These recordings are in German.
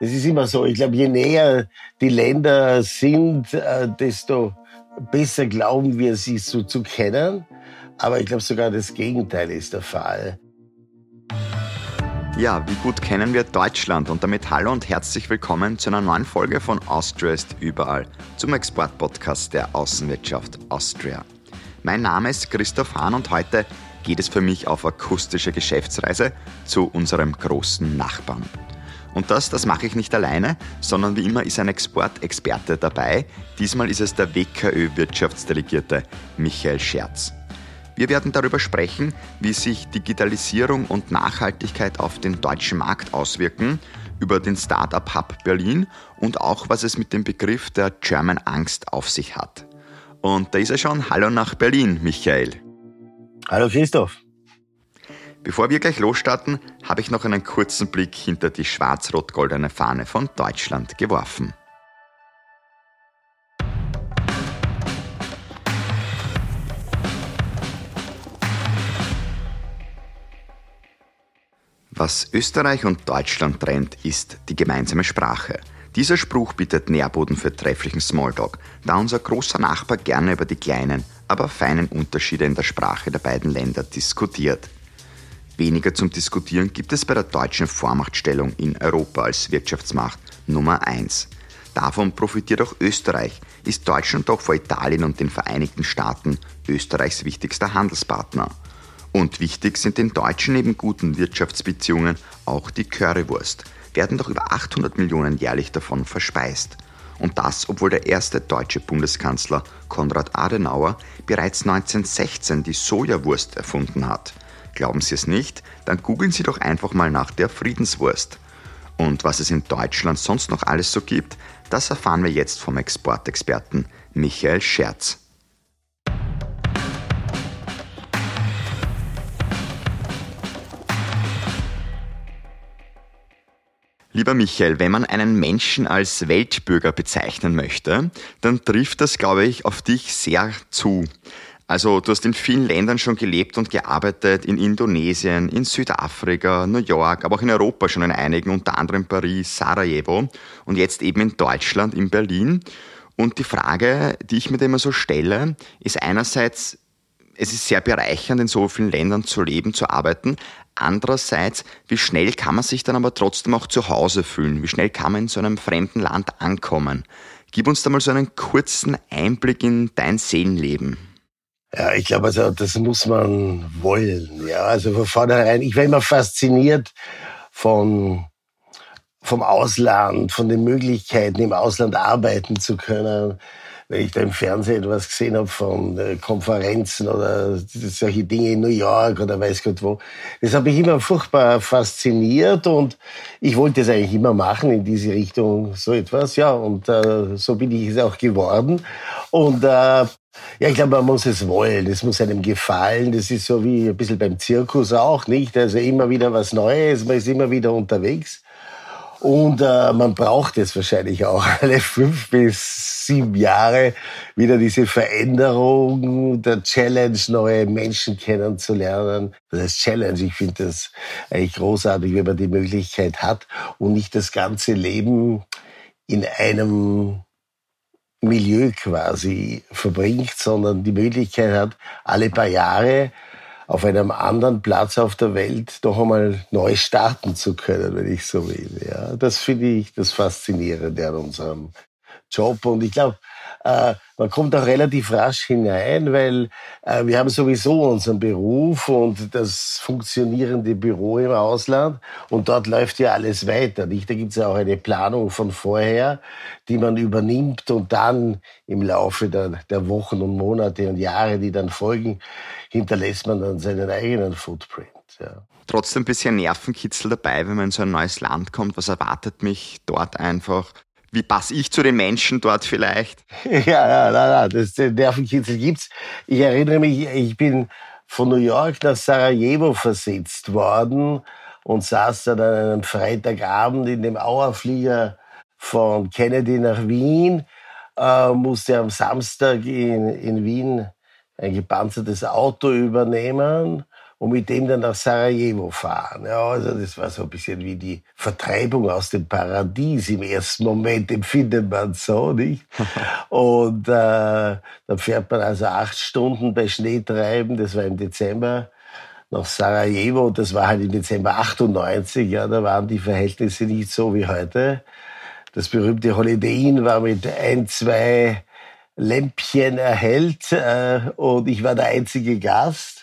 Das ist immer so. Ich glaube, je näher die Länder sind, äh, desto besser glauben wir, sie so zu kennen. Aber ich glaube, sogar das Gegenteil ist der Fall. Ja, wie gut kennen wir Deutschland? Und damit hallo und herzlich willkommen zu einer neuen Folge von Austria ist überall, zum Exportpodcast der Außenwirtschaft Austria. Mein Name ist Christoph Hahn und heute geht es für mich auf akustische Geschäftsreise zu unserem großen Nachbarn. Und das, das mache ich nicht alleine, sondern wie immer ist ein Exportexperte dabei. Diesmal ist es der WKÖ-Wirtschaftsdelegierte Michael Scherz. Wir werden darüber sprechen, wie sich Digitalisierung und Nachhaltigkeit auf den deutschen Markt auswirken, über den Startup Hub Berlin und auch, was es mit dem Begriff der German Angst auf sich hat. Und da ist er schon. Hallo nach Berlin, Michael. Hallo Christoph. Bevor wir gleich losstarten, habe ich noch einen kurzen Blick hinter die schwarz-rot-goldene Fahne von Deutschland geworfen. Was Österreich und Deutschland trennt, ist die gemeinsame Sprache. Dieser Spruch bietet Nährboden für trefflichen Smalltalk, da unser großer Nachbar gerne über die kleinen, aber feinen Unterschiede in der Sprache der beiden Länder diskutiert. Weniger zum Diskutieren gibt es bei der deutschen Vormachtstellung in Europa als Wirtschaftsmacht Nummer 1. Davon profitiert auch Österreich, ist Deutschland doch vor Italien und den Vereinigten Staaten Österreichs wichtigster Handelspartner. Und wichtig sind den Deutschen neben guten Wirtschaftsbeziehungen auch die Currywurst, werden doch über 800 Millionen jährlich davon verspeist. Und das, obwohl der erste deutsche Bundeskanzler Konrad Adenauer bereits 1916 die Sojawurst erfunden hat – Glauben Sie es nicht? Dann googeln Sie doch einfach mal nach der Friedenswurst. Und was es in Deutschland sonst noch alles so gibt, das erfahren wir jetzt vom Exportexperten Michael Scherz. Lieber Michael, wenn man einen Menschen als Weltbürger bezeichnen möchte, dann trifft das, glaube ich, auf dich sehr zu. Also du hast in vielen Ländern schon gelebt und gearbeitet, in Indonesien, in Südafrika, New York, aber auch in Europa schon in einigen, unter anderem Paris, Sarajevo und jetzt eben in Deutschland, in Berlin. Und die Frage, die ich mir da immer so stelle, ist einerseits, es ist sehr bereichernd, in so vielen Ländern zu leben, zu arbeiten. Andererseits, wie schnell kann man sich dann aber trotzdem auch zu Hause fühlen? Wie schnell kann man in so einem fremden Land ankommen? Gib uns da mal so einen kurzen Einblick in dein Seelenleben. Ja, ich glaube, also das muss man wollen. Ja, also von vornherein. Ich war immer fasziniert von vom Ausland, von den Möglichkeiten, im Ausland arbeiten zu können. Wenn ich da im Fernsehen etwas gesehen habe von äh, Konferenzen oder solche Dinge in New York oder weiß Gott wo, das hat mich immer furchtbar fasziniert und ich wollte es eigentlich immer machen in diese Richtung, so etwas. Ja, und äh, so bin ich es auch geworden. Und äh, ja, ich glaube, man muss es wollen. Es muss einem gefallen. Das ist so wie ein bisschen beim Zirkus auch, nicht? Also immer wieder was Neues. Man ist immer wieder unterwegs. Und äh, man braucht es wahrscheinlich auch alle fünf bis sieben Jahre wieder diese Veränderung, der Challenge, neue Menschen kennenzulernen. Das heißt Challenge, ich finde das eigentlich großartig, wenn man die Möglichkeit hat und nicht das ganze Leben in einem Milieu quasi verbringt, sondern die Möglichkeit hat, alle paar Jahre auf einem anderen Platz auf der Welt noch einmal neu starten zu können, wenn ich so will. Ja, das finde ich das Faszinierende an unserem Job. Und ich glaube, äh, man kommt auch relativ rasch hinein, weil äh, wir haben sowieso unseren Beruf und das funktionierende Büro im Ausland und dort läuft ja alles weiter. Nicht? Da gibt es ja auch eine Planung von vorher, die man übernimmt und dann im Laufe der, der Wochen und Monate und Jahre, die dann folgen, hinterlässt man dann seinen eigenen Footprint. Ja. Trotzdem ein bisschen Nervenkitzel dabei, wenn man in so ein neues Land kommt. Was erwartet mich dort einfach? Wie passe ich zu den Menschen dort vielleicht? Ja, ja, nein, nein, das, Nervenkitzel gibt's. Ich erinnere mich, ich bin von New York nach Sarajevo versetzt worden und saß dann an einem Freitagabend in dem Auerflieger von Kennedy nach Wien, äh, musste am Samstag in, in Wien ein gepanzertes Auto übernehmen und mit dem dann nach Sarajevo fahren. Ja, also das war so ein bisschen wie die Vertreibung aus dem Paradies. Im ersten Moment empfindet man so, nicht? und äh, dann fährt man also acht Stunden bei Schneetreiben, das war im Dezember, nach Sarajevo. Das war halt im Dezember 98, ja, da waren die Verhältnisse nicht so wie heute. Das berühmte Holiday Inn war mit ein, zwei Lämpchen erhellt äh, und ich war der einzige Gast.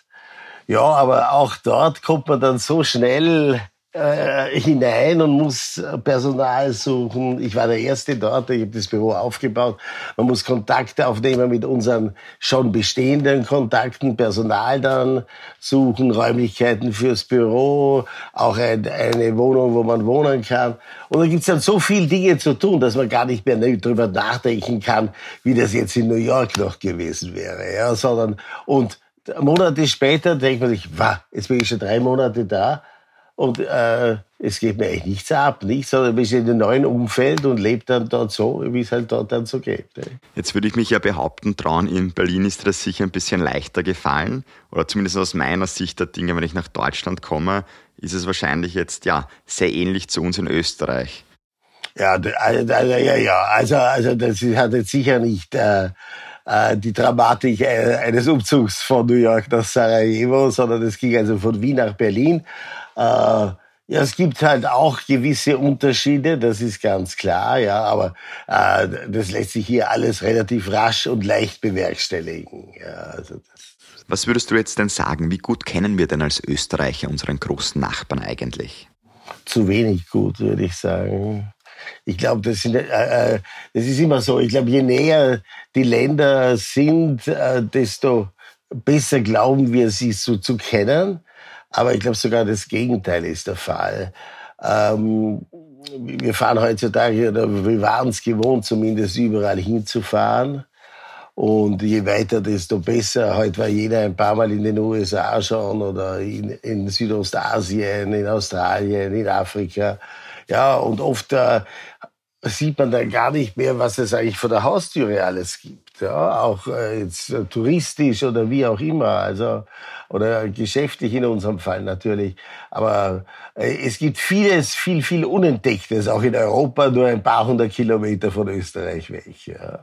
Ja, aber auch dort kommt man dann so schnell äh, hinein und muss Personal suchen. Ich war der Erste dort, ich habe das Büro aufgebaut. Man muss Kontakte aufnehmen mit unseren schon bestehenden Kontakten, Personal dann suchen, Räumlichkeiten fürs Büro, auch ein, eine Wohnung, wo man wohnen kann. Und da gibt's dann so viele Dinge zu tun, dass man gar nicht mehr drüber nachdenken kann, wie das jetzt in New York noch gewesen wäre. Ja, sondern, und Monate später denkt man sich, wow, jetzt bin ich schon drei Monate da und äh, es geht mir eigentlich nichts ab, nicht, sondern bist in einem neuen Umfeld und lebt dann dort so, wie es halt dort dann so geht. Ne? Jetzt würde ich mich ja behaupten, trauen, in Berlin ist das sicher ein bisschen leichter gefallen, oder zumindest aus meiner Sicht der Dinge, wenn ich nach Deutschland komme, ist es wahrscheinlich jetzt ja sehr ähnlich zu uns in Österreich. Ja, also, ja, ja, also, also das hat jetzt sicher nicht äh, äh, die Dramatik äh, eines Umzugs von New York nach Sarajevo, sondern es ging also von Wien nach Berlin. Äh, ja, es gibt halt auch gewisse Unterschiede, das ist ganz klar, ja, aber äh, das lässt sich hier alles relativ rasch und leicht bewerkstelligen. Ja, also. Was würdest du jetzt denn sagen? Wie gut kennen wir denn als Österreicher unseren großen Nachbarn eigentlich? Zu wenig gut, würde ich sagen. Ich glaube, das, äh, äh, das ist immer so. Ich glaube, je näher die Länder sind, äh, desto besser glauben wir, sie so zu kennen. Aber ich glaube sogar das Gegenteil ist der Fall. Ähm, wir fahren heutzutage, oder wir waren es gewohnt, zumindest überall hinzufahren. Und je weiter, desto besser. Heute war jeder ein paar Mal in den USA schon oder in, in Südostasien, in Australien, in Afrika. Ja, und oft äh, sieht man dann gar nicht mehr, was es eigentlich vor der Haustüre alles gibt. Ja, auch äh, jetzt äh, touristisch oder wie auch immer, also oder geschäftlich in unserem Fall natürlich. Aber äh, es gibt vieles, viel, viel Unentdecktes, auch in Europa, nur ein paar hundert Kilometer von Österreich weg. Ja.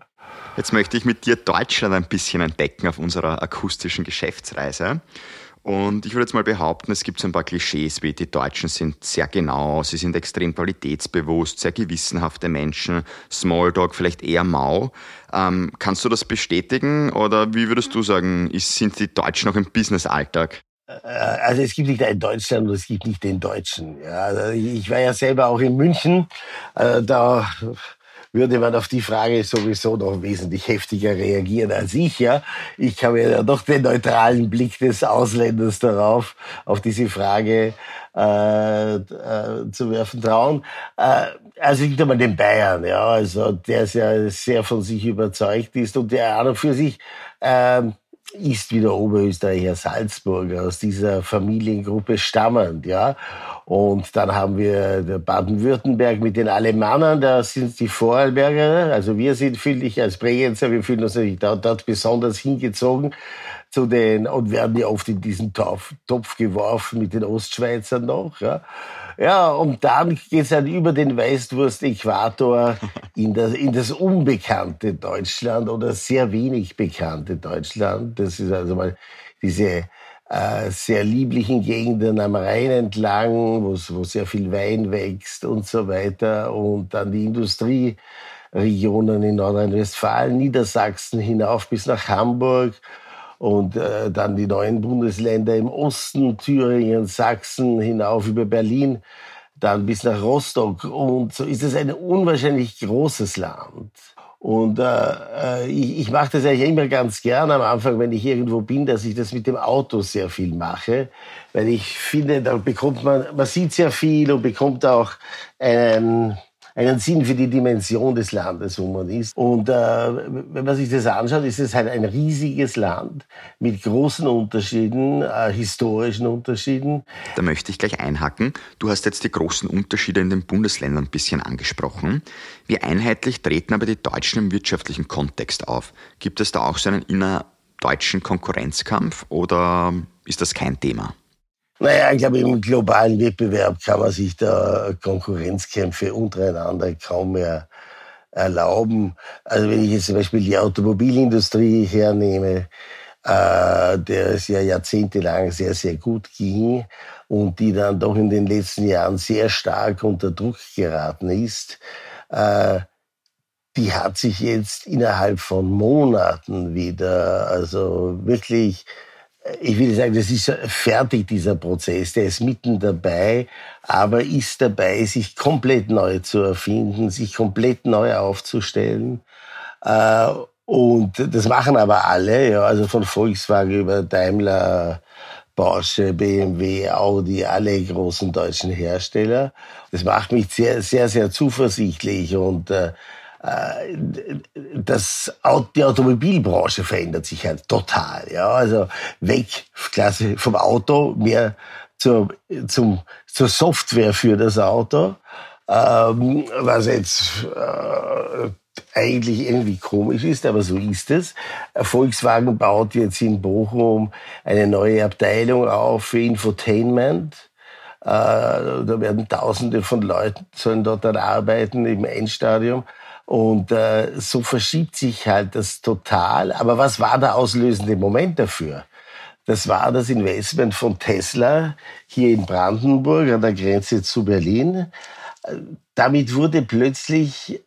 Jetzt möchte ich mit dir Deutschland ein bisschen entdecken auf unserer akustischen Geschäftsreise. Und ich würde jetzt mal behaupten, es gibt so ein paar Klischees, wie die Deutschen sind sehr genau, sie sind extrem qualitätsbewusst, sehr gewissenhafte Menschen, Smalltalk vielleicht eher mau. Ähm, kannst du das bestätigen oder wie würdest du sagen, ist, sind die Deutschen noch im Business-Alltag? Äh, also es gibt nicht ein Deutschland und es gibt nicht den Deutschen. Ja, also ich war ja selber auch in München. Äh, da würde man auf die Frage sowieso noch wesentlich heftiger reagieren als ich. Ja, ich habe ja doch den neutralen Blick des Ausländers darauf, auf diese Frage äh, äh, zu werfen trauen. Äh, also ich nehme mal den Bayern, ja, also der ja sehr von sich überzeugt ist und der an für sich äh, ist wie der Oberösterreicher Salzburger, aus dieser Familiengruppe stammend, ja. Und dann haben wir Baden-Württemberg mit den Alemannen, da sind die Vorarlberger, also wir sind, finde ich, als Bregenzer, wir fühlen uns natürlich dort, dort besonders hingezogen zu den, und werden ja oft in diesen Topf, Topf geworfen mit den Ostschweizern noch, ja. Ja, und dann geht's dann über den Weißwurst-Äquator in das, in das unbekannte Deutschland oder sehr wenig bekannte Deutschland. Das ist also mal diese äh, sehr lieblichen Gegenden am Rhein entlang, wo sehr viel Wein wächst und so weiter. Und dann die Industrieregionen in Nordrhein-Westfalen, Niedersachsen hinauf bis nach Hamburg und äh, dann die neuen Bundesländer im Osten, Thüringen, Sachsen hinauf über Berlin, dann bis nach Rostock. Und so ist es ein unwahrscheinlich großes Land. Und äh, äh ich, ich mache das eigentlich immer ganz gern am Anfang, wenn ich irgendwo bin, dass ich das mit dem Auto sehr viel mache, weil ich finde, da bekommt man, man sieht sehr viel und bekommt auch einen einen Sinn für die Dimension des Landes, wo man ist. Und äh, wenn man sich das anschaut, ist es halt ein riesiges Land mit großen Unterschieden, äh, historischen Unterschieden. Da möchte ich gleich einhaken. Du hast jetzt die großen Unterschiede in den Bundesländern ein bisschen angesprochen. Wie einheitlich treten aber die Deutschen im wirtschaftlichen Kontext auf? Gibt es da auch so einen innerdeutschen Konkurrenzkampf oder ist das kein Thema? Naja, ich glaube, im globalen Wettbewerb kann man sich da Konkurrenzkämpfe untereinander kaum mehr erlauben. Also wenn ich jetzt zum Beispiel die Automobilindustrie hernehme, äh, der es ja jahrzehntelang sehr, sehr gut ging und die dann doch in den letzten Jahren sehr stark unter Druck geraten ist, äh, die hat sich jetzt innerhalb von Monaten wieder, also wirklich ich will sagen, das ist fertig, dieser Prozess. Der ist mitten dabei, aber ist dabei, sich komplett neu zu erfinden, sich komplett neu aufzustellen. Äh, und das machen aber alle, ja, also von Volkswagen über Daimler, Porsche, BMW, Audi, alle großen deutschen Hersteller. Das macht mich sehr, sehr, sehr zuversichtlich und äh, das, die Automobilbranche verändert sich halt total. Ja, also weg klasse vom Auto mehr zur, zum, zur Software für das Auto, ähm, was jetzt äh, eigentlich irgendwie komisch ist, aber so ist es. Volkswagen baut jetzt in Bochum eine neue Abteilung auf für Infotainment. Äh, da werden Tausende von Leuten sollen dort dann arbeiten im Endstadium. Und äh, so verschiebt sich halt das total. Aber was war der auslösende Moment dafür? Das war das Investment von Tesla hier in Brandenburg an der Grenze zu Berlin. Damit wurde plötzlich,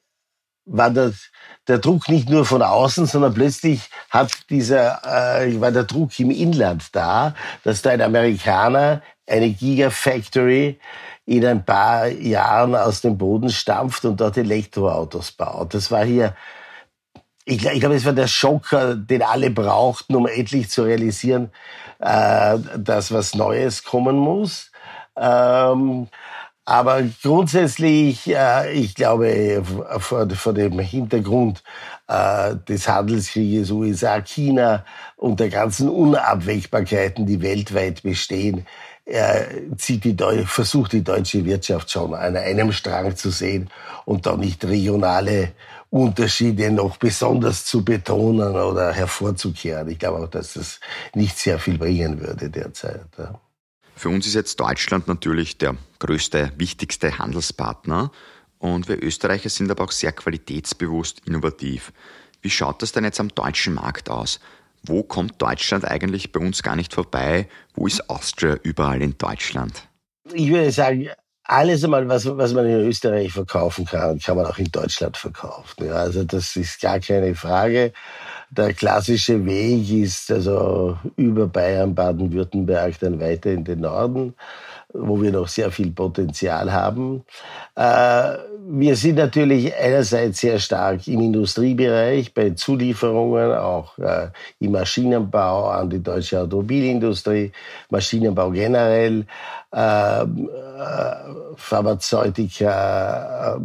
war das, der Druck nicht nur von außen, sondern plötzlich hat dieser, äh, war der Druck im Inland da, dass da ein Amerikaner eine Gigafactory in ein paar Jahren aus dem Boden stampft und dort Elektroautos baut. Das war hier, ich, ich glaube, es war der Schock, äh, den alle brauchten, um endlich zu realisieren, äh, dass was Neues kommen muss. Ähm, aber grundsätzlich, äh, ich glaube, vor, vor dem Hintergrund äh, des Handelskrieges USA-China und der ganzen Unabwägbarkeiten, die weltweit bestehen, er zieht die, versucht die deutsche Wirtschaft schon an einem Strang zu sehen und da nicht regionale Unterschiede noch besonders zu betonen oder hervorzukehren. Ich glaube auch, dass das nicht sehr viel bringen würde derzeit. Für uns ist jetzt Deutschland natürlich der größte, wichtigste Handelspartner und wir Österreicher sind aber auch sehr qualitätsbewusst, innovativ. Wie schaut das denn jetzt am deutschen Markt aus? Wo kommt Deutschland eigentlich bei uns gar nicht vorbei? Wo ist Austria überall in Deutschland? Ich würde sagen, alles einmal, was, was man in Österreich verkaufen kann, kann man auch in Deutschland verkaufen. Ja, also das ist gar keine Frage. Der klassische Weg ist also über Bayern, Baden-Württemberg, dann weiter in den Norden wo wir noch sehr viel Potenzial haben. Äh, wir sind natürlich einerseits sehr stark im Industriebereich, bei Zulieferungen, auch äh, im Maschinenbau an die deutsche Automobilindustrie, Maschinenbau generell, äh, Pharmazeutika,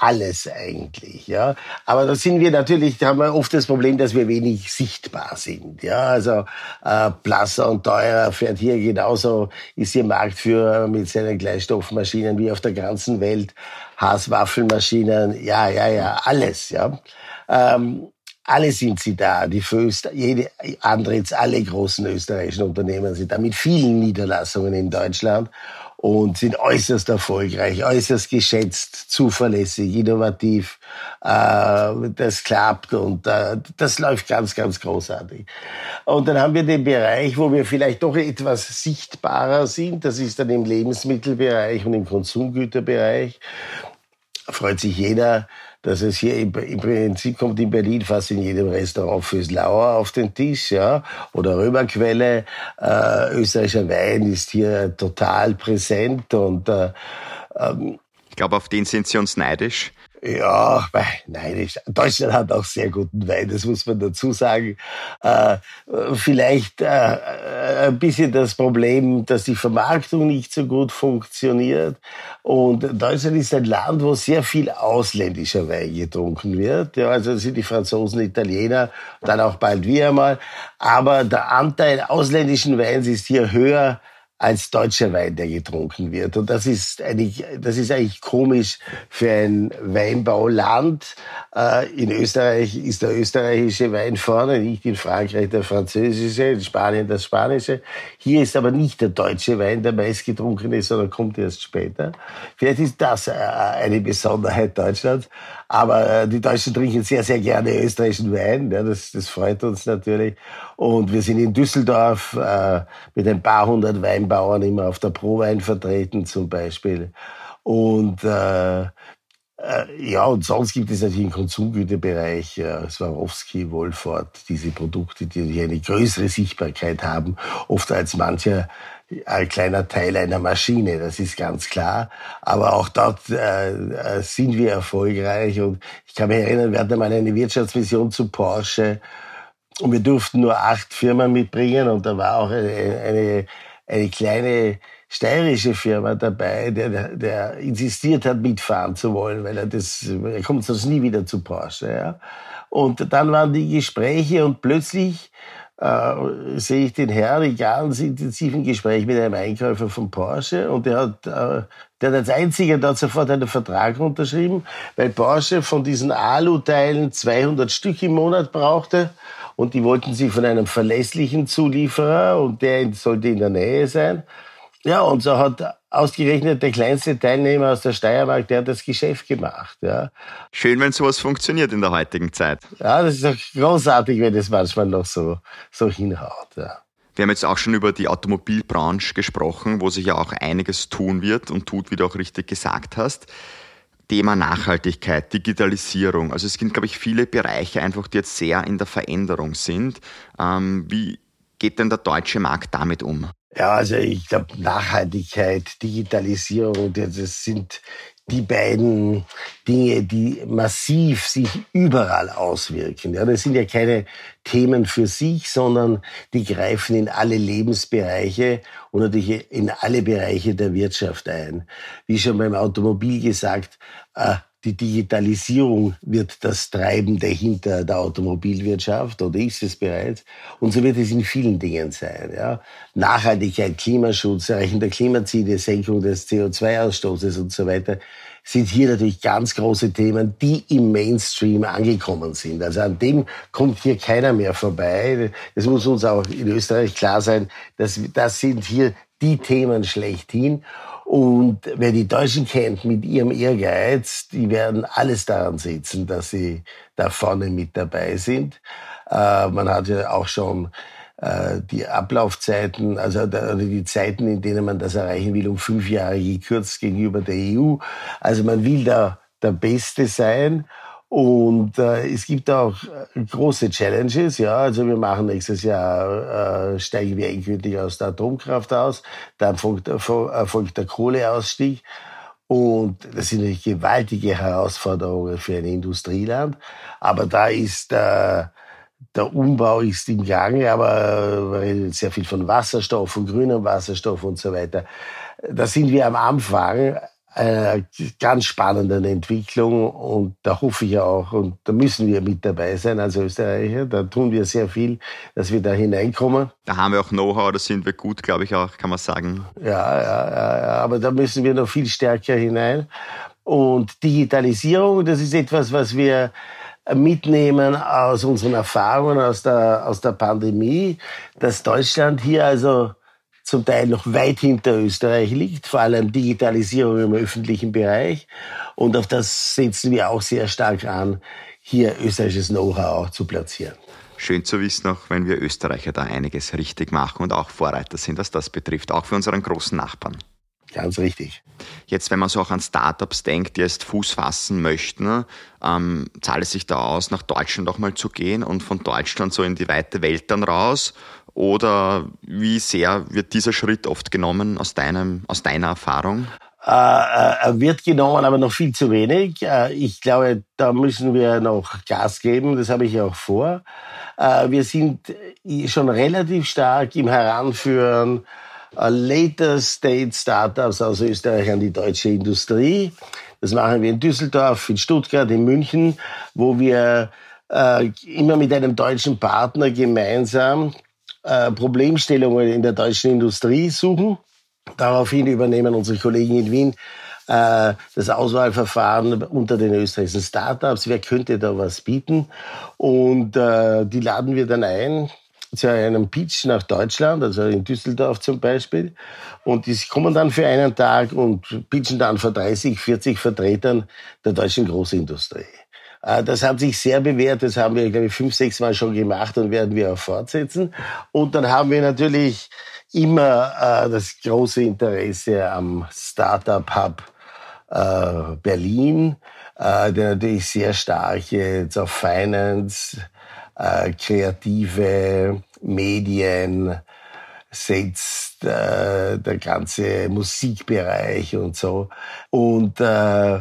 alles eigentlich, ja. Aber da sind wir natürlich, da haben wir oft das Problem, dass wir wenig sichtbar sind, ja. Also äh, Plasser und Teurer fährt hier genauso, ist hier Marktführer mit seinen Gleichstoffmaschinen wie auf der ganzen Welt, Haaswaffelmaschinen, ja, ja, ja, alles, ja. Ähm, alle sind sie da, die Föst, jede Andritz, alle großen österreichischen Unternehmen sind da mit vielen Niederlassungen in Deutschland und sind äußerst erfolgreich, äußerst geschätzt, zuverlässig, innovativ. Äh, das klappt und äh, das läuft ganz, ganz großartig. Und dann haben wir den Bereich, wo wir vielleicht doch etwas sichtbarer sind. Das ist dann im Lebensmittelbereich und im Konsumgüterbereich. Freut sich jeder, dass es hier im, im Prinzip kommt in Berlin fast in jedem Restaurant fürs Lauer auf den Tisch, ja, oder Römerquelle. Äh, österreichischer Wein ist hier total präsent und äh, ähm, ich glaube, auf den sind Sie uns neidisch. Ja, nein, Deutschland hat auch sehr guten Wein, das muss man dazu sagen. Äh, vielleicht äh, äh, ein bisschen das Problem, dass die Vermarktung nicht so gut funktioniert. Und Deutschland ist ein Land, wo sehr viel ausländischer Wein getrunken wird. Ja, also sind die Franzosen, Italiener, dann auch bald wir einmal. Aber der Anteil ausländischen Weins ist hier höher als deutscher Wein, der getrunken wird. Und das ist eigentlich, das ist eigentlich komisch für ein Weinbauland. Äh, in Österreich ist der österreichische Wein vorne, nicht in Frankreich der französische, in Spanien das spanische. Hier ist aber nicht der deutsche Wein der meistgetrunkene, sondern kommt erst später. Vielleicht ist das äh, eine Besonderheit Deutschlands. Aber äh, die Deutschen trinken sehr, sehr gerne österreichischen Wein. Das, das freut uns natürlich. Und wir sind in Düsseldorf mit ein paar hundert Weinbauern immer auf der Prowein vertreten zum Beispiel. Und äh, äh, ja, und sonst gibt es natürlich im Konsumgüterbereich äh, Swarovski, Wolford, diese Produkte, die eine größere Sichtbarkeit haben, oft als mancher ein kleiner Teil einer Maschine, das ist ganz klar. Aber auch dort äh, äh, sind wir erfolgreich. Und ich kann mich erinnern, wir hatten einmal eine Wirtschaftsmission zu Porsche und wir durften nur acht Firmen mitbringen und da war auch eine, eine, eine kleine steirische Firma dabei, der, der insistiert hat, mitfahren zu wollen, weil er das, er kommt sonst nie wieder zu Porsche. Ja. Und dann waren die Gespräche und plötzlich äh, sehe ich den Herrn in ganz intensiven Gespräch mit einem Einkäufer von Porsche und der hat, äh, der hat als einziger dort sofort einen Vertrag unterschrieben, weil Porsche von diesen Alu-Teilen 200 Stück im Monat brauchte und die wollten sie von einem verlässlichen Zulieferer und der sollte in der Nähe sein. Ja, und so hat ausgerechnet der kleinste Teilnehmer aus der Steiermark, der hat das Geschäft gemacht. Ja. Schön, wenn sowas funktioniert in der heutigen Zeit. Ja, das ist auch großartig, wenn das manchmal noch so, so hinhaut. Ja. Wir haben jetzt auch schon über die Automobilbranche gesprochen, wo sich ja auch einiges tun wird und tut, wie du auch richtig gesagt hast. Thema Nachhaltigkeit, Digitalisierung. Also es gibt, glaube ich, viele Bereiche einfach, die jetzt sehr in der Veränderung sind. Ähm, wie geht denn der deutsche Markt damit um? Ja, also ich glaube, Nachhaltigkeit, Digitalisierung, das sind die beiden Dinge, die massiv sich überall auswirken. Ja, das sind ja keine Themen für sich, sondern die greifen in alle Lebensbereiche und natürlich in alle Bereiche der Wirtschaft ein. Wie schon beim Automobil gesagt, äh, die Digitalisierung wird das Treibende hinter der Automobilwirtschaft oder ist es bereits. Und so wird es in vielen Dingen sein. Ja. Nachhaltigkeit, Klimaschutz, Erreichen der Klimaziele, Senkung des CO2-Ausstoßes und so weiter sind hier natürlich ganz große Themen, die im Mainstream angekommen sind. Also an dem kommt hier keiner mehr vorbei. Es muss uns auch in Österreich klar sein, dass das sind hier die Themen schlechthin. Und wer die Deutschen kennt mit ihrem Ehrgeiz, die werden alles daran setzen, dass sie da vorne mit dabei sind. Äh, man hat ja auch schon die Ablaufzeiten, also die Zeiten, in denen man das erreichen will, um fünf Jahre gekürzt gegenüber der EU. Also man will da der Beste sein. Und äh, es gibt auch äh, große Challenges, ja. Also wir machen nächstes Jahr, äh, steigen wir endgültig aus der Atomkraft aus, dann folgt, erfolgt der Kohleausstieg. Und das sind natürlich gewaltige Herausforderungen für ein Industrieland. Aber da ist äh, der Umbau ist im Gange, aber äh, sehr viel von Wasserstoff, von grünem Wasserstoff und so weiter. Da sind wir am Anfang einer ganz spannenden Entwicklung und da hoffe ich auch und da müssen wir mit dabei sein als Österreicher. Da tun wir sehr viel, dass wir da hineinkommen. Da haben wir auch Know-how, da sind wir gut, glaube ich auch, kann man sagen. Ja, ja, ja, aber da müssen wir noch viel stärker hinein. Und Digitalisierung, das ist etwas, was wir mitnehmen aus unseren Erfahrungen aus der, aus der Pandemie, dass Deutschland hier also zum Teil noch weit hinter Österreich liegt, vor allem Digitalisierung im öffentlichen Bereich. Und auf das setzen wir auch sehr stark an, hier österreichisches Know-how auch zu platzieren. Schön zu wissen, auch wenn wir Österreicher da einiges richtig machen und auch Vorreiter sind, was das betrifft, auch für unseren großen Nachbarn. Ganz richtig. Jetzt, wenn man so auch an Startups denkt, die jetzt Fuß fassen möchten, ähm, zahlt es sich da aus, nach Deutschland auch mal zu gehen und von Deutschland so in die weite Welt dann raus? Oder wie sehr wird dieser Schritt oft genommen aus, deinem, aus deiner Erfahrung? Äh, äh wird genommen, aber noch viel zu wenig. Äh, ich glaube, da müssen wir noch Gas geben. Das habe ich auch vor. Äh, wir sind schon relativ stark im Heranführen Later State Startups aus Österreich an die deutsche Industrie. Das machen wir in Düsseldorf, in Stuttgart, in München, wo wir äh, immer mit einem deutschen Partner gemeinsam äh, Problemstellungen in der deutschen Industrie suchen Daraufhin übernehmen unsere Kollegen in Wien äh, das Auswahlverfahren unter den österreichischen Startups. Wer könnte da was bieten? Und äh, die laden wir dann ein zu einem Pitch nach Deutschland, also in Düsseldorf zum Beispiel. Und die kommen dann für einen Tag und pitchen dann vor 30, 40 Vertretern der deutschen Großindustrie. Äh, das hat sich sehr bewährt. Das haben wir, glaube ich, fünf, sechs Mal schon gemacht und werden wir auch fortsetzen. Und dann haben wir natürlich immer äh, das große Interesse am Startup Hub äh, Berlin, der natürlich sehr stark jetzt auf Finance, äh, kreative Medien setzt, äh, der ganze Musikbereich und so. Und äh,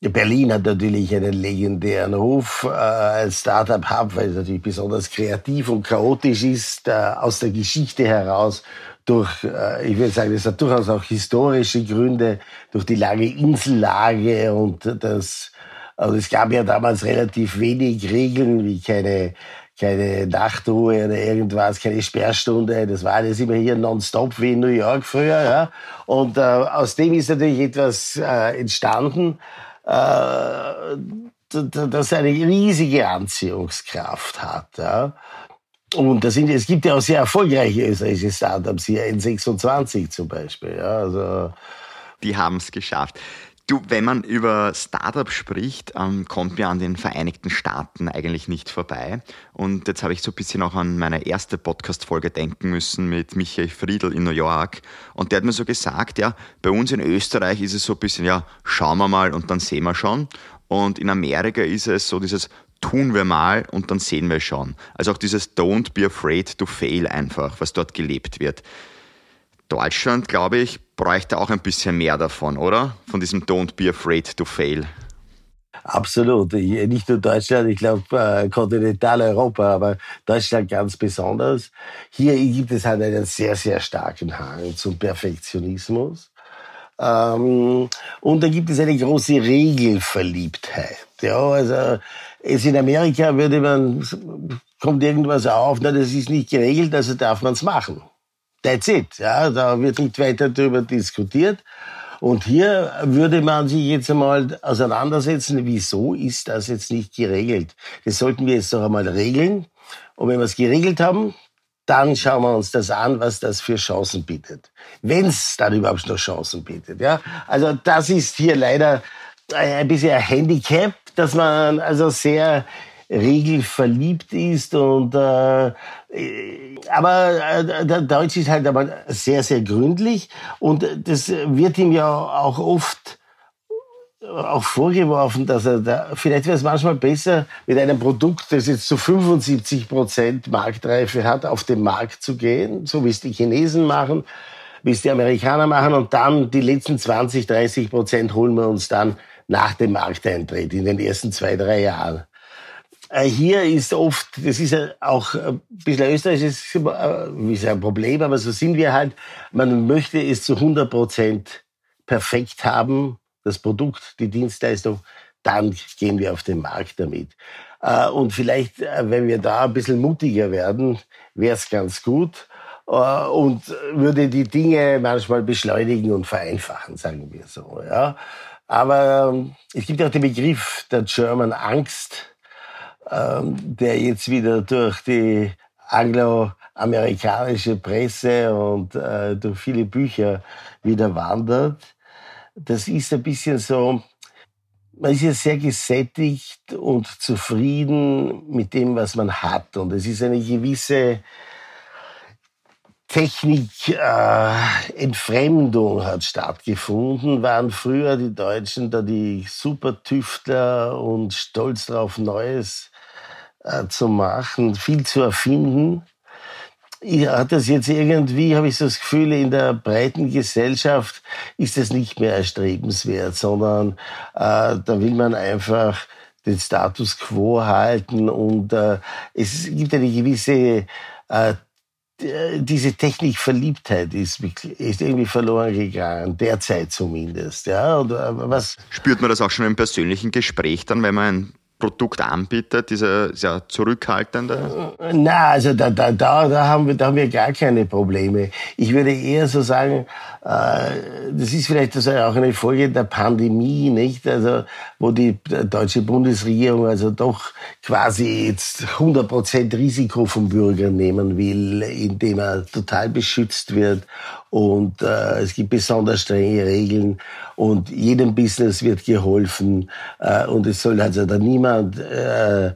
Berlin hat natürlich einen legendären Ruf äh, als Startup-Hub, weil es natürlich besonders kreativ und chaotisch ist, äh, aus der Geschichte heraus durch, äh, ich würde sagen, das hat durchaus auch historische Gründe, durch die lange Insellage und das, also es gab ja damals relativ wenig Regeln, wie keine, keine Nachtruhe oder irgendwas, keine Sperrstunde. Das war alles immer hier nonstop wie in New York früher. Ja. Und äh, aus dem ist natürlich etwas äh, entstanden, äh, das eine riesige Anziehungskraft hat. Ja. Und das sind, es gibt ja auch sehr erfolgreiche österreichische Startups hier, N26 zum Beispiel. Ja, also Die haben es geschafft. Du, wenn man über Startup spricht, ähm, kommt mir an den Vereinigten Staaten eigentlich nicht vorbei. Und jetzt habe ich so ein bisschen auch an meine erste Podcast-Folge denken müssen mit Michael Friedl in New York. Und der hat mir so gesagt, ja, bei uns in Österreich ist es so ein bisschen, ja, schauen wir mal und dann sehen wir schon. Und in Amerika ist es so dieses tun wir mal und dann sehen wir schon. Also auch dieses Don't be afraid to fail einfach, was dort gelebt wird. Deutschland, glaube ich, bräuchte auch ein bisschen mehr davon, oder? Von diesem Don't be afraid to fail. Absolut. Nicht nur Deutschland, ich glaube äh, Kontinentaleuropa, aber Deutschland ganz besonders. Hier gibt es halt einen sehr, sehr starken Hang zum Perfektionismus. Ähm, und da gibt es eine große Regelverliebtheit. Ja, also es in Amerika würde man, kommt irgendwas auf, na, das ist nicht geregelt, also darf man es machen. That's it. Ja, da wird nicht weiter darüber diskutiert. Und hier würde man sich jetzt einmal auseinandersetzen, wieso ist das jetzt nicht geregelt? Das sollten wir jetzt doch einmal regeln. Und wenn wir es geregelt haben, dann schauen wir uns das an, was das für Chancen bietet. Wenn es dann überhaupt noch Chancen bietet. Ja? Also das ist hier leider ein bisschen ein Handicap, dass man also sehr regelverliebt ist und äh, aber äh, der Deutsche ist halt aber sehr sehr gründlich und das wird ihm ja auch oft auch vorgeworfen, dass er da, vielleicht wäre es manchmal besser, mit einem Produkt, das jetzt zu 75 Prozent Marktreife hat, auf den Markt zu gehen, so wie es die Chinesen machen, wie es die Amerikaner machen und dann die letzten 20, 30 Prozent holen wir uns dann nach dem Markteintritt in den ersten zwei, drei Jahren. Äh, hier ist oft, das ist ja auch ein bisschen österreichisches äh, ein Problem, aber so sind wir halt, man möchte es zu 100 Prozent perfekt haben, das Produkt, die Dienstleistung, dann gehen wir auf den Markt damit. Äh, und vielleicht, wenn wir da ein bisschen mutiger werden, wäre es ganz gut und würde die Dinge manchmal beschleunigen und vereinfachen, sagen wir so. Ja. Aber ähm, es gibt auch den Begriff der German Angst, ähm, der jetzt wieder durch die angloamerikanische Presse und äh, durch viele Bücher wieder wandert. Das ist ein bisschen so, man ist ja sehr gesättigt und zufrieden mit dem, was man hat. Und es ist eine gewisse Technikentfremdung äh, hat stattgefunden, waren früher die Deutschen da die Supertüftler und stolz darauf, Neues äh, zu machen, viel zu erfinden. Ich hat das jetzt irgendwie, habe ich so das Gefühl, in der breiten Gesellschaft ist es nicht mehr erstrebenswert, sondern äh, da will man einfach den Status quo halten und äh, es gibt eine gewisse äh, diese Technikverliebtheit ist, ist irgendwie verloren gegangen, derzeit zumindest. Ja, und äh, was Spürt man das auch schon im persönlichen Gespräch dann, wenn man ein Produkt anbietet, diese sehr zurückhaltende? Na, also da, da, da, da, haben wir, da haben wir gar keine Probleme. Ich würde eher so sagen, das ist vielleicht also auch eine Folge der Pandemie, nicht? Also, wo die deutsche Bundesregierung also doch quasi jetzt 100 Prozent Risiko vom Bürger nehmen will, indem er total beschützt wird. Und äh, es gibt besonders strenge Regeln und jedem Business wird geholfen. Äh, und es soll also da niemand äh,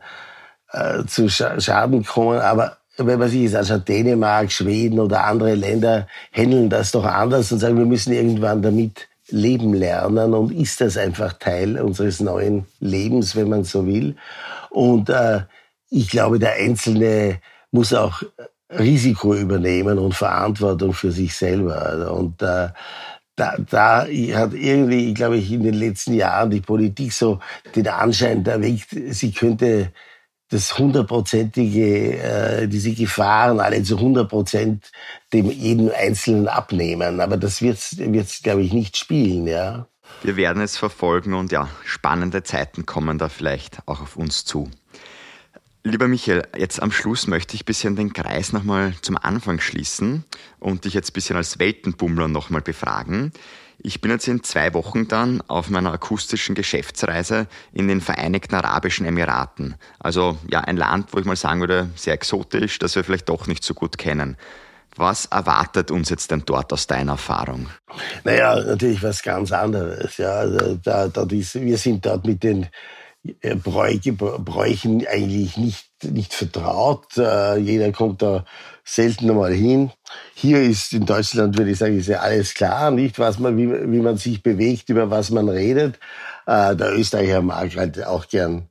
äh, zu Schaden kommen, aber wenn man sich jetzt anschaut, Dänemark, Schweden oder andere Länder handeln das doch anders und sagen, wir müssen irgendwann damit leben lernen und ist das einfach Teil unseres neuen Lebens, wenn man so will. Und äh, ich glaube, der Einzelne muss auch Risiko übernehmen und Verantwortung für sich selber. Und äh, da, da hat irgendwie, glaube ich, in den letzten Jahren die Politik so den Anschein erweckt, sie könnte das hundertprozentige, äh, diese Gefahren alle zu hundert Prozent dem jeden Einzelnen abnehmen. Aber das wird es, glaube ich, nicht spielen, ja. Wir werden es verfolgen und ja, spannende Zeiten kommen da vielleicht auch auf uns zu. Lieber Michael, jetzt am Schluss möchte ich ein bisschen den Kreis nochmal zum Anfang schließen und dich jetzt ein bisschen als Weltenbummler nochmal befragen. Ich bin jetzt in zwei Wochen dann auf meiner akustischen Geschäftsreise in den Vereinigten Arabischen Emiraten. Also ja, ein Land, wo ich mal sagen würde, sehr exotisch, das wir vielleicht doch nicht so gut kennen. Was erwartet uns jetzt denn dort aus deiner Erfahrung? Naja, natürlich was ganz anderes. Ja, da, da, ist, wir sind dort mit den äh, Bräuche, Bräuchen eigentlich nicht, nicht vertraut. Äh, jeder kommt da selten einmal hin. Hier ist in Deutschland, würde ich sagen, ist ja alles klar, nicht, was man, wie, wie man sich bewegt, über was man redet. Äh, der Österreicher mag halt auch gern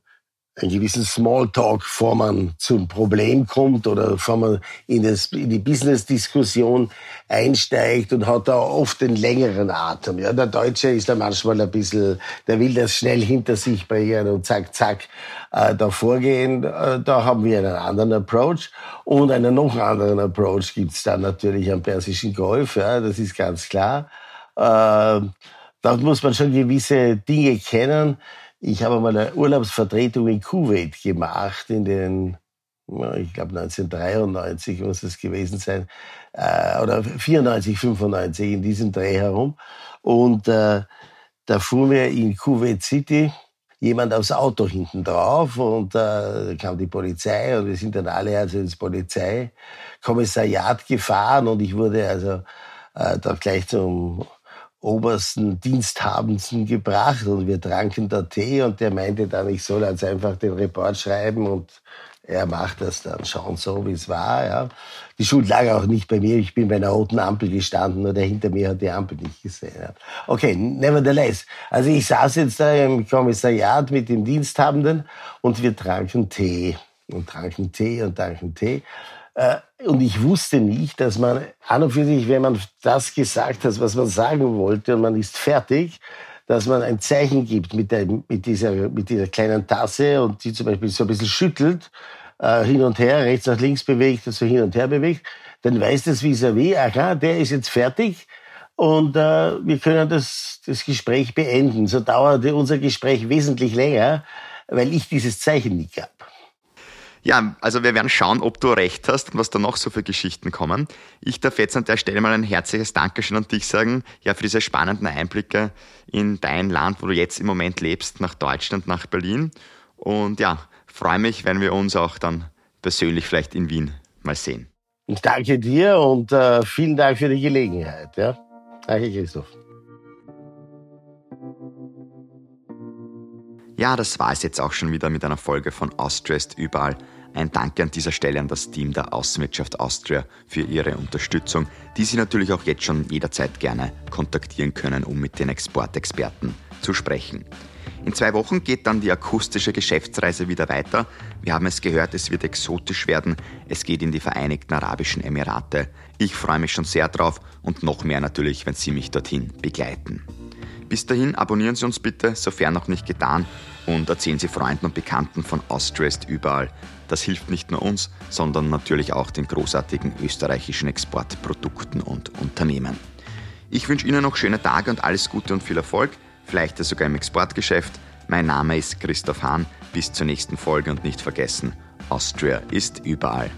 einen gewissen Smalltalk, bevor man zum Problem kommt oder bevor man in, das, in die Business-Diskussion einsteigt und hat da oft den längeren Atem. Ja, der Deutsche ist da manchmal ein bisschen, der will das schnell hinter sich bringen und zack, zack, äh, da vorgehen. Äh, da haben wir einen anderen Approach. Und einen noch anderen Approach gibt's dann natürlich am Persischen Golf, ja, das ist ganz klar. Äh, da muss man schon gewisse Dinge kennen ich habe mal eine Urlaubsvertretung in Kuwait gemacht in den, ich glaube 1993 muss es gewesen sein, äh, oder 94, 95 in diesem Dreh herum. Und äh, da fuhr mir in Kuwait City jemand aufs Auto hinten drauf und äh, kam die Polizei und wir sind dann alle also ins Polizeikommissariat gefahren und ich wurde also äh, da gleich zum obersten Diensthabendsten gebracht und wir tranken da Tee und der meinte dann, ich soll jetzt einfach den Report schreiben und er macht das dann schon so, wie es war. Ja. Die Schuld lag auch nicht bei mir, ich bin bei einer roten Ampel gestanden und der hinter mir hat die Ampel nicht gesehen. Ja. Okay, nevertheless. Also ich saß jetzt da im Kommissariat mit dem Diensthabenden und wir tranken Tee und tranken Tee und tranken Tee. Äh, und ich wusste nicht, dass man an und für sich, wenn man das gesagt hat, was man sagen wollte und man ist fertig, dass man ein Zeichen gibt mit, der, mit, dieser, mit dieser kleinen Tasse und die zum Beispiel so ein bisschen schüttelt, äh, hin und her, rechts nach links bewegt und so hin und her bewegt, dann weiß das vis-à-vis, aha, der ist jetzt fertig und äh, wir können das, das Gespräch beenden. So dauerte unser Gespräch wesentlich länger, weil ich dieses Zeichen nicht gab. Ja, also wir werden schauen, ob du recht hast und was da noch so für Geschichten kommen. Ich darf jetzt an der Stelle mal ein herzliches Dankeschön an dich sagen, ja, für diese spannenden Einblicke in dein Land, wo du jetzt im Moment lebst, nach Deutschland, nach Berlin. Und ja, freue mich, wenn wir uns auch dann persönlich vielleicht in Wien mal sehen. Ich danke dir und äh, vielen Dank für die Gelegenheit. Ja? Danke, Christoph. Ja, das war es jetzt auch schon wieder mit einer Folge von Austriast überall. Ein Danke an dieser Stelle an das Team der Außenwirtschaft Austria für ihre Unterstützung, die Sie natürlich auch jetzt schon jederzeit gerne kontaktieren können, um mit den Exportexperten zu sprechen. In zwei Wochen geht dann die akustische Geschäftsreise wieder weiter. Wir haben es gehört, es wird exotisch werden. Es geht in die Vereinigten Arabischen Emirate. Ich freue mich schon sehr drauf und noch mehr natürlich, wenn Sie mich dorthin begleiten. Bis dahin abonnieren Sie uns bitte, sofern noch nicht getan, und erzählen Sie Freunden und Bekannten von Austrest überall. Das hilft nicht nur uns, sondern natürlich auch den großartigen österreichischen Exportprodukten und Unternehmen. Ich wünsche Ihnen noch schöne Tage und alles Gute und viel Erfolg, vielleicht sogar im Exportgeschäft. Mein Name ist Christoph Hahn. Bis zur nächsten Folge und nicht vergessen, Austria ist überall.